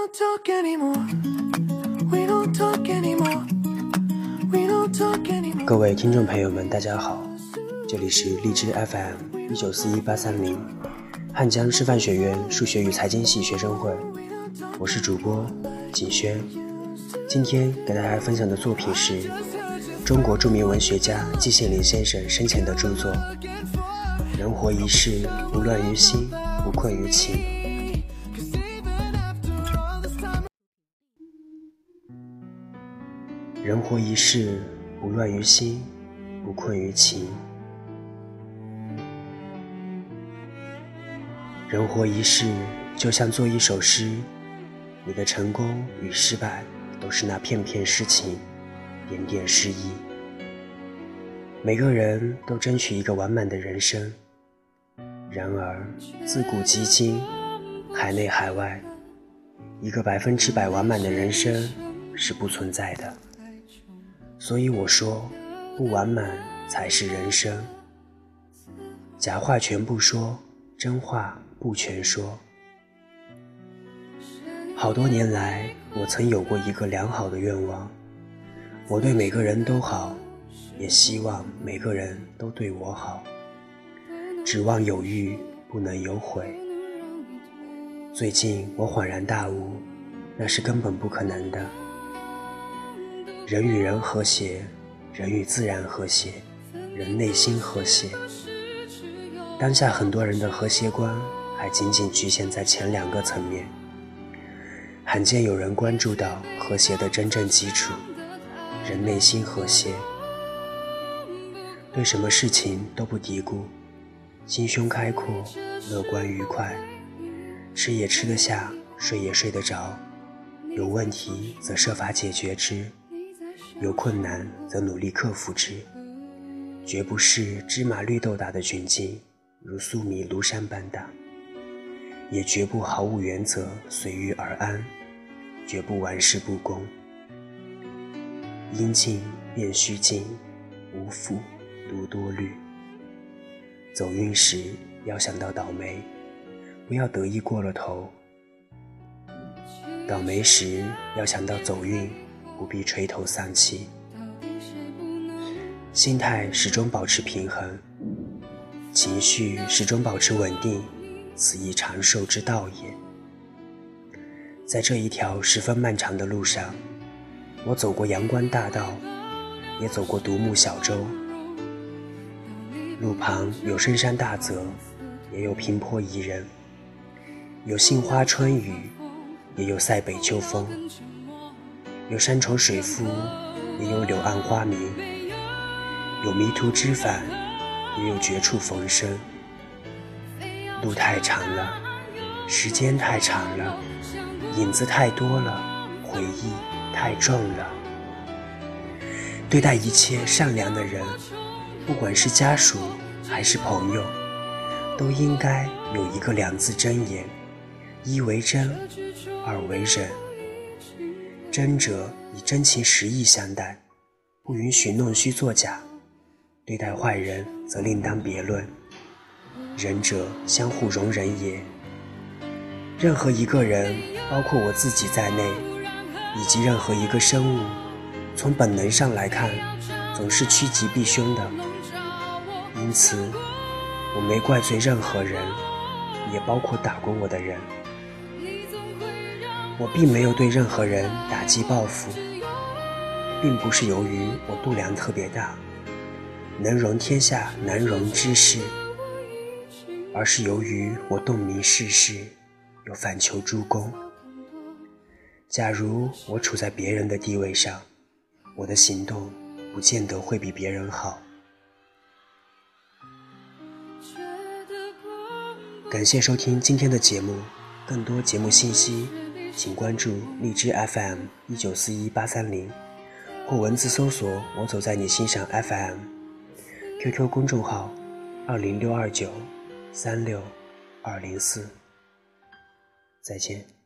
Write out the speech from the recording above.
不 talk anymore. We don't talk anymore. We don't talk anymore. 各位听众朋友们，大家好，这里是荔枝 FM 一九四一八三零，汉江师范学院数学与财经系学生会，我是主播景轩。今天给大家分享的作品是中国著名文学家季羡林先生生前的著作《人活一世，不乱于心，不困于情》。人活一世，不乱于心，不困于情。人活一世，就像做一首诗，你的成功与失败，都是那片片诗情，点点诗意。每个人都争取一个完满的人生，然而自古及今，海内海外，一个百分之百完满的人生是不存在的。所以我说，不完满才是人生。假话全不说，真话不全说。好多年来，我曾有过一个良好的愿望：我对每个人都好，也希望每个人都对我好。指望有欲，不能有悔。最近我恍然大悟，那是根本不可能的。人与人和谐，人与自然和谐，人内心和谐。当下很多人的和谐观还仅仅局限在前两个层面，罕见有人关注到和谐的真正基础——人内心和谐。对什么事情都不嘀咕，心胸开阔，乐观愉快，吃也吃得下，睡也睡得着，有问题则设法解决之。有困难则努力克服之，绝不是芝麻绿豆大的窘境如粟米庐山般大，也绝不毫无原则随遇而安，绝不玩世不恭。应尽便须尽，无复独多虑。走运时要想到倒霉，不要得意过了头；倒霉时要想到走运。不必垂头丧气，心态始终保持平衡，情绪始终保持稳定，此亦长寿之道也。在这一条十分漫长的路上，我走过阳关大道，也走过独木小舟，路旁有深山大泽，也有平坡宜人，有杏花春雨，也有塞北秋风。有山重水复，也有柳暗花明；有迷途知返，也有绝处逢生。路太长了，时间太长了，影子太多了，回忆太重了。对待一切善良的人，不管是家属还是朋友，都应该有一个两字真言：一为真，二为忍。真者以真情实意相待，不允许弄虚作假；对待坏人则另当别论。仁者相互容忍也。任何一个人，包括我自己在内，以及任何一个生物，从本能上来看，总是趋吉避凶的。因此，我没怪罪任何人，也包括打过我的人。我并没有对任何人打击报复，并不是由于我度量特别大，能容天下难容之事，而是由于我洞明世事，又反求诸公。假如我处在别人的地位上，我的行动不见得会比别人好。感谢收听今天的节目，更多节目信息。请关注荔枝 FM 一九四一八三零，或文字搜索“我走在你心上 FM”，QQ 公众号二零六二九三六二零四。再见。